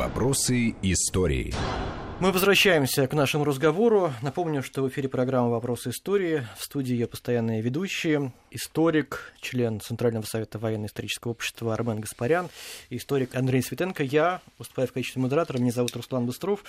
Вопросы истории. Мы возвращаемся к нашему разговору. Напомню, что в эфире программа «Вопросы истории». В студии ее постоянные ведущие, историк, член Центрального совета военно-исторического общества Армен Гаспарян, историк Андрей Светенко. Я выступаю в качестве модератора, меня зовут Руслан Быстров.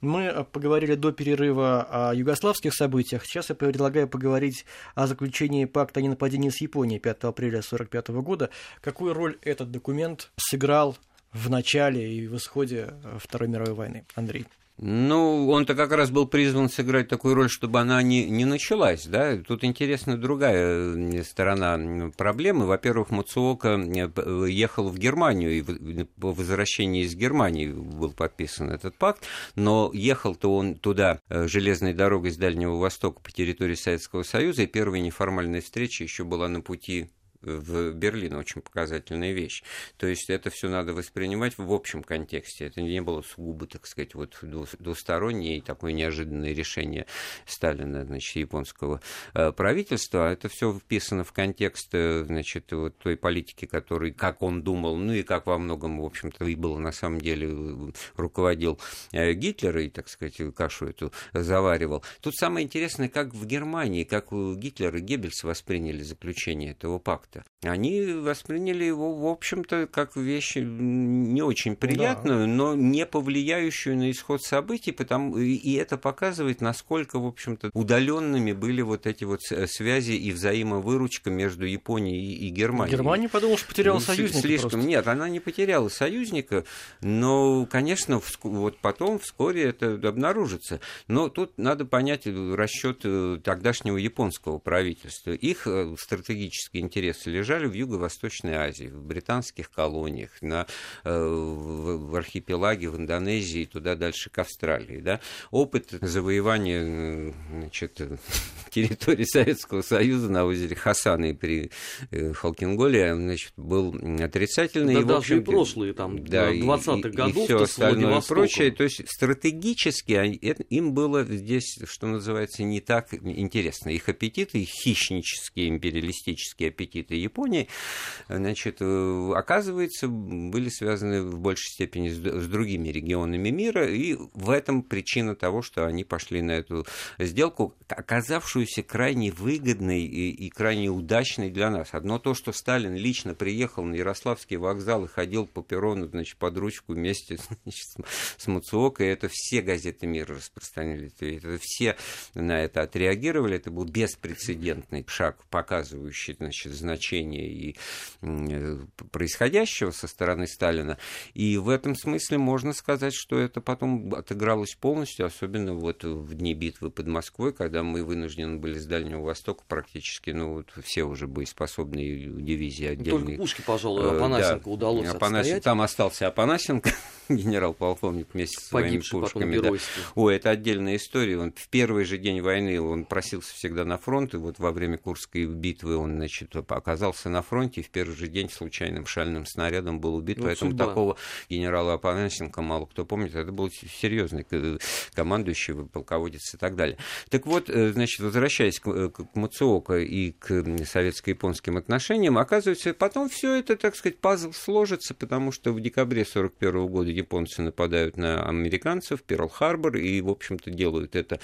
Мы поговорили до перерыва о югославских событиях. Сейчас я предлагаю поговорить о заключении пакта о ненападении с Японией 5 апреля 1945 года. Какую роль этот документ сыграл в начале и в исходе Второй мировой войны? Андрей. Ну, он-то как раз был призван сыграть такую роль, чтобы она не, не началась, да. Тут интересна другая э, сторона проблемы. Во-первых, Мацуока э, ехал в Германию, и по возвращении из Германии был подписан этот пакт, но ехал-то он туда э, железной дорогой с Дальнего Востока по территории Советского Союза, и первая неформальная встреча еще была на пути в Берлин очень показательная вещь. То есть это все надо воспринимать в общем контексте. Это не было сугубо, так сказать, вот двустороннее такое неожиданное решение Сталина, значит, японского э, правительства. Это все вписано в контекст, э, значит, вот той политики, которой, как он думал, ну и как во многом, в общем-то, и было на самом деле э, руководил Гитлер и, так сказать, кашу эту заваривал. Тут самое интересное, как в Германии, как Гитлер и Геббельс восприняли заключение этого пакта факта. Они восприняли его, в общем-то, как вещь не очень приятную, да. но не повлияющую на исход событий, потому и это показывает, насколько, в общем-то, удаленными были вот эти вот связи и взаимовыручка между Японией и Германией. Германия подумала, что потеряла ну, союзника. Слишком. Просто. Нет, она не потеряла союзника, но, конечно, вот потом вскоре это обнаружится. Но тут надо понять расчет э, тогдашнего японского правительства. Их э, стратегические интересы лежали в Юго-Восточной Азии, в британских колониях, на, э, в архипелаге, в Индонезии, туда дальше к Австралии. Да? Опыт завоевания значит, территории Советского Союза на озере Хасаны при э, Халкинголе значит, был отрицательный. Да и, даже и прошлые, там, да, 20-х годов, и все остальное прочее. То есть стратегически им было здесь, что называется, не так интересно. Их аппетиты, их хищнические империалистические аппетиты Японии, значит, э, оказывается, были связаны в большей степени с, с другими регионами мира, и в этом причина того, что они пошли на эту сделку, оказавшуюся крайне выгодной и, и крайне удачной для нас. Одно то, что Сталин лично приехал на Ярославский вокзал и ходил по перрону, значит, под ручку вместе значит, с Мацуокой, это все газеты мира распространили, это все на это отреагировали, это был беспрецедентный шаг, показывающий, значит, значение значения и э, происходящего со стороны Сталина. И в этом смысле можно сказать, что это потом отыгралось полностью, особенно вот в дни битвы под Москвой, когда мы вынуждены были с Дальнего Востока практически, ну, вот все уже боеспособные дивизии отдельные. Только пушки, пожалуй, э, Апанасенко да, удалось Апанасен... отстоять. Там остался Апанасенко, генерал-полковник вместе с своими пушками. Да. Ой, это отдельная история. Он в первый же день войны он просился всегда на фронт, и вот во время Курской битвы он, значит, оказался на фронте, и в первый же день случайным шальным снарядом был убит. Ну, Поэтому судьба. такого генерала Апанасенко мало кто помнит. Это был серьезный командующий, полководец и так далее. Так вот, э, значит, возвращаясь к, э, к Мацуока и к советско-японским отношениям, оказывается, потом все это, так сказать, пазл сложится, потому что в декабре 1941 года японцы нападают на американцев, Перл-Харбор, и, в общем-то, делают это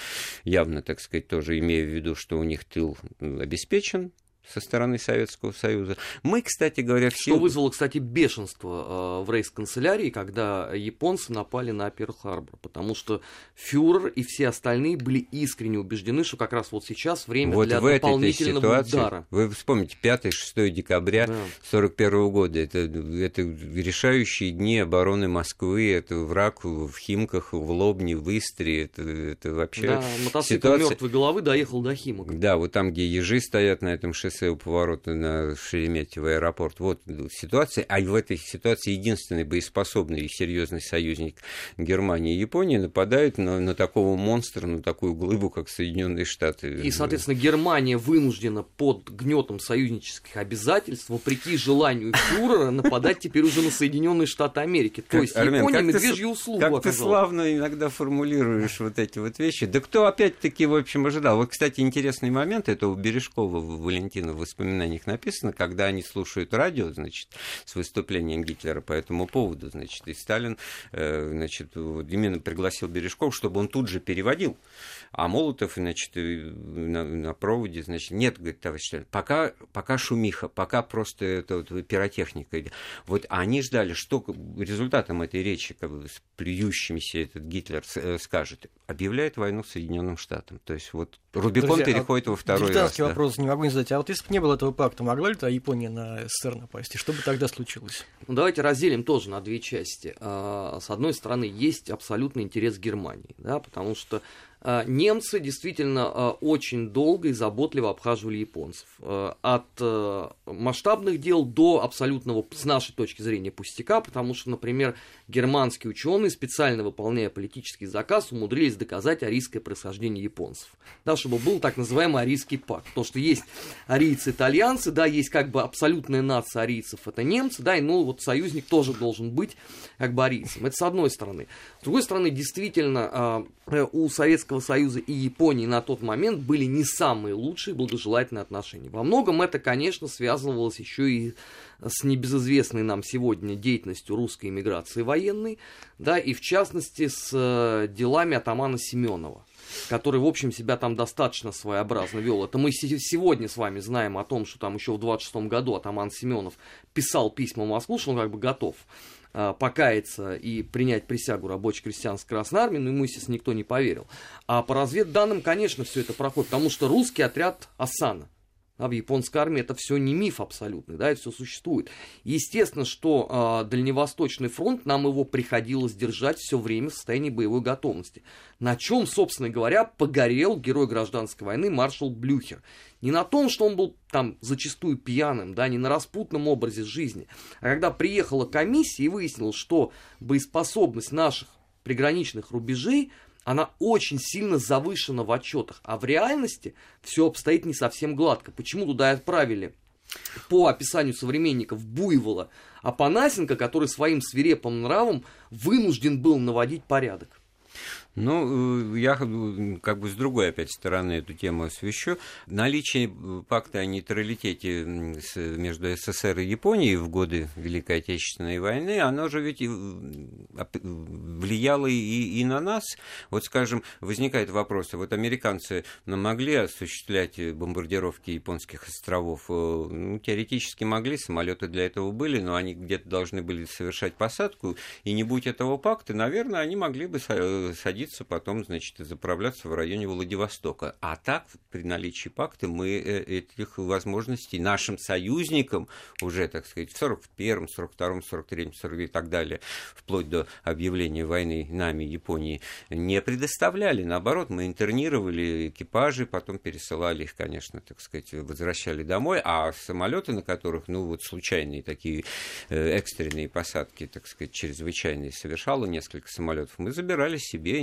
явно, так сказать, тоже имея в виду, что у них тыл обеспечен, со стороны Советского Союза. Мы, кстати говоря, все... Что вызвало, кстати, бешенство э, в рейс-канцелярии, когда японцы напали на Перл-Харбор, потому что фюрер и все остальные были искренне убеждены, что как раз вот сейчас время вот для в дополнительного ситуации, удара. Вы вспомните, 5-6 декабря 1941 да. года, это, это решающие дни обороны Москвы, это враг в Химках, в Лобне, в Истре, это, это вообще... Да, мотоцикл ситуация... мертвой головы доехал до Химок. Да, вот там, где ежи стоят на этом шоссе, шоссе у поворота на Шереметьево аэропорт. Вот ситуация. А в этой ситуации единственный боеспособный и серьезный союзник Германии и Японии нападают на, на такого монстра, на такую глыбу, как Соединенные Штаты. И, соответственно, Германия вынуждена под гнетом союзнических обязательств, вопреки желанию фюрера, нападать теперь уже на Соединенные Штаты Америки. То есть Япония медвежью услугу Как ты славно иногда формулируешь вот эти вот вещи. Да кто опять-таки, в общем, ожидал? Вот, кстати, интересный момент, это у Бережкова Валентина Константина в воспоминаниях написано, когда они слушают радио, значит, с выступлением Гитлера по этому поводу, значит, и Сталин, э, значит, именно пригласил Бережков, чтобы он тут же переводил. А Молотов, значит, на, на проводе, значит, нет, говорит, товарищ Сталин, пока, пока шумиха, пока просто это вот, пиротехника. Вот они ждали, что результатом этой речи, как бы, с плюющимися этот Гитлер э, скажет, объявляет войну Соединенным Штатам. То есть вот Рубикон Друзья, переходит а во второй раз. Да. вопрос не могу не задать. А вот если бы не было этого пакта, могла ли то Япония на СССР напасть? И что бы тогда случилось? Ну, давайте разделим тоже на две части. А, с одной стороны, есть абсолютный интерес Германии, да, потому что а, немцы действительно а, очень долго и заботливо обхаживали японцев. А, от масштабных дел до абсолютного, с нашей точки зрения, пустяка, потому что, например, германские ученые, специально выполняя политический заказ, умудрились доказать арийское происхождение японцев. Да, чтобы был так называемый арийский пакт. Потому что есть арийцы-итальянцы, да, есть как бы абсолютная нация арийцев, это немцы, да, и ну вот союзник тоже должен быть как бы арийцем. Это с одной стороны. С другой стороны, действительно, у Советского Советского Союза и Японии на тот момент были не самые лучшие благожелательные отношения. Во многом это, конечно, связывалось еще и с небезызвестной нам сегодня деятельностью русской иммиграции военной, да, и в частности с э, делами атамана Семенова который, в общем, себя там достаточно своеобразно вел. Это мы сегодня с вами знаем о том, что там еще в 26 году атаман Семенов писал письма в Москву, что он как бы готов покаяться и принять присягу рабочей крестьянской Красной Армии, но ему, естественно, никто не поверил. А по разведданным, конечно, все это проходит, потому что русский отряд Асана, а в японской армии это все не миф абсолютный, да, это все существует. Естественно, что э, Дальневосточный фронт, нам его приходилось держать все время в состоянии боевой готовности. На чем, собственно говоря, погорел герой гражданской войны маршал Блюхер. Не на том, что он был там зачастую пьяным, да, не на распутном образе жизни, а когда приехала комиссия и выяснилось, что боеспособность наших приграничных рубежей она очень сильно завышена в отчетах. А в реальности все обстоит не совсем гладко. Почему туда отправили по описанию современников Буйвола Апанасенко, который своим свирепым нравом вынужден был наводить порядок? Ну, э, я как бы с другой опять стороны эту тему освещу. Наличие э, пакта о нейтралитете между СССР и Японией в годы Великой Отечественной войны, оно же ведь влияло и, и на нас. Вот, скажем, возникает вопрос, вот американцы могли осуществлять бомбардировки японских островов? Э, ну, теоретически могли, самолеты для этого были, но они где-то должны были совершать посадку, и не будь этого пакта, наверное, они могли бы садиться садиться потом, значит, заправляться в районе Владивостока. А так, при наличии пакта, мы э, этих возможностей нашим союзникам уже, так сказать, в 41-м, 42-м, 43-м, 40 и так далее, вплоть до объявления войны нами, Японии, не предоставляли. Наоборот, мы интернировали экипажи, потом пересылали их, конечно, так сказать, возвращали домой, а самолеты, на которых, ну, вот случайные такие э, экстренные посадки, так сказать, чрезвычайные совершало несколько самолетов, мы забирали себе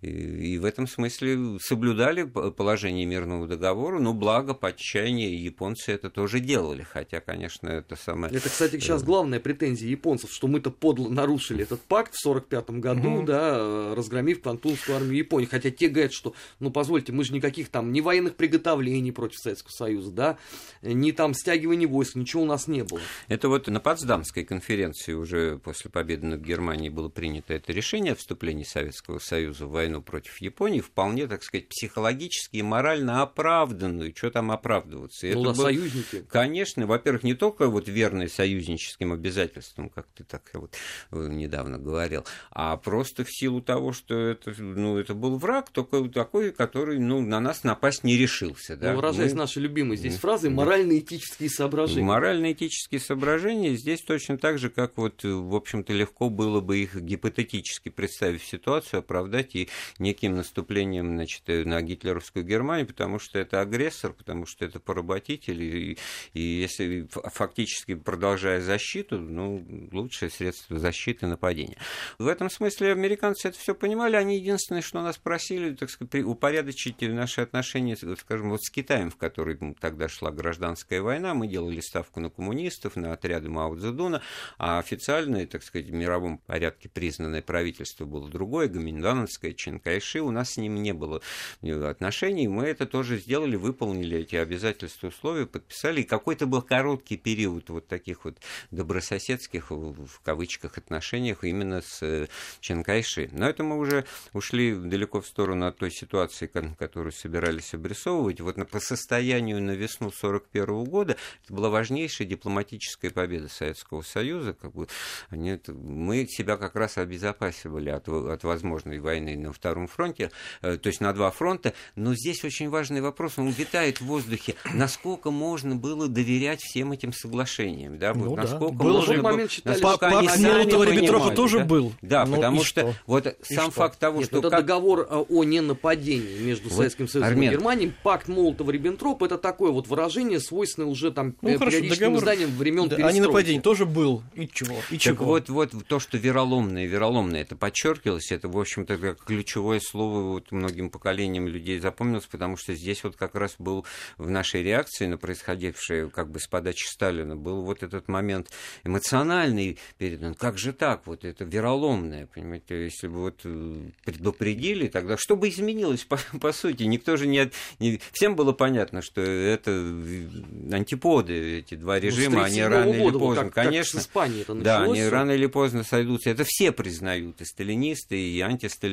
и в этом смысле соблюдали положение мирного договора, но благо по отчаянию японцы это тоже делали, хотя, конечно, это самое... Это, кстати, сейчас э, главная претензия японцев, что мы-то подло нарушили этот пакт в 1945 году, угу. да, разгромив Пантунскую армию Японии, хотя те говорят, что, ну, позвольте, мы же никаких там, ни военных приготовлений против Советского Союза, да, ни там стягивания войск, ничего у нас не было. Это вот на Потсдамской конференции уже после победы над Германией было принято это решение о вступлении Советского Союза Союза в войну против Японии вполне, так сказать, психологически и морально оправданную. Что там оправдываться? Ну, это да, был, союзники. Конечно, во-первых, не только вот верные союзническим обязательствам, как ты так вот э, недавно говорил, а просто в силу того, что это, ну, это был враг, только такой, который ну, на нас напасть не решился. Да? Ну, выражаясь Мы... нашей любимой здесь фразой, морально-этические соображения. Морально-этические соображения здесь точно так же, как вот, в общем-то, легко было бы их гипотетически представив ситуацию, оправдать и неким наступлением значит, на гитлеровскую Германию, потому что это агрессор, потому что это поработитель, и, и если фактически продолжая защиту, ну, лучшее средство защиты нападения. В этом смысле американцы это все понимали, они единственное, что нас просили, так сказать, упорядочить наши отношения, скажем, вот с Китаем, в который тогда шла гражданская война, мы делали ставку на коммунистов, на отряды Мао Цзэдуна, а официальное, так сказать, в мировом порядке признанное правительство было другое, Гоминдан Будановская, Ченкайши, у нас с ними не было отношений, мы это тоже сделали, выполнили эти обязательства, условия, подписали, и какой-то был короткий период вот таких вот добрососедских, в кавычках, отношениях именно с э, Ченкайши. Но это мы уже ушли далеко в сторону от той ситуации, которую собирались обрисовывать. Вот по состоянию на весну 1941 года это была важнейшая дипломатическая победа Советского Союза. Как бы, они, мы себя как раз обезопасивали от, от возможной войны на Втором фронте, э, то есть на два фронта. Но здесь очень важный вопрос, он витает в воздухе. Насколько можно было доверять всем этим соглашениям? Да? Ну, насколько да. Был можно же было... момент считали, насколько они Молотова-Риббентропа тоже да? был. Да, ну, потому что, что вот и сам что? факт того, Нет, что... это как... договор э, о ненападении между Вот, Советским Союзом Армен. и Германией. Пакт Молотова-Риббентропа это такое вот выражение, свойственное уже там Ну, э, хорошо, периодическим изданиям времен Да, а перестройки. ненападение тоже был. И чего? И Так чего? вот, вот то, что вероломное, вероломное, это подчеркивалось, это, в общем-то, как ключевое слово вот многим поколениям людей запомнилось, потому что здесь вот как раз был в нашей реакции на происходившее, как бы с подачи Сталина, был вот этот момент эмоциональный передан. Как же так? Вот это вероломное, понимаете? Если бы вот э, предупредили, тогда что бы изменилось, по, по сути? Никто же не, не... Всем было понятно, что это антиподы, эти два Ну, режима, они 37-го рано или года, поздно, как- как конечно. с Испанией это Да, началось. они рано или поздно сойдутся. Это все признают, и сталинисты, и антисталинисты,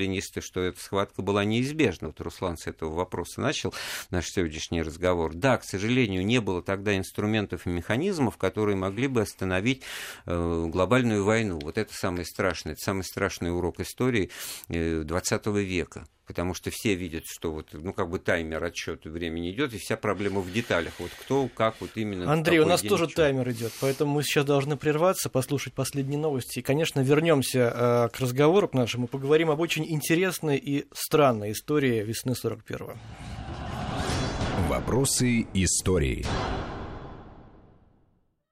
что эта схватка была неизбежна. Вот Руслан с этого вопроса начал наш сегодняшний разговор. Да, к сожалению, не было тогда инструментов и механизмов, которые могли бы остановить э, глобальную войну. Вот это самое страшное, это самый страшный урок истории э, 20 века. Потому что все видят, что вот, ну, как бы таймер отсчета времени идет, и вся проблема в деталях. Вот кто, как, вот именно. Андрей, у нас тоже что. таймер идет, поэтому мы сейчас должны прерваться, послушать последние новости. И, конечно, вернемся э, к разговору к нашему, поговорим об очень интересной и странной истории весны 41-го. Вопросы истории.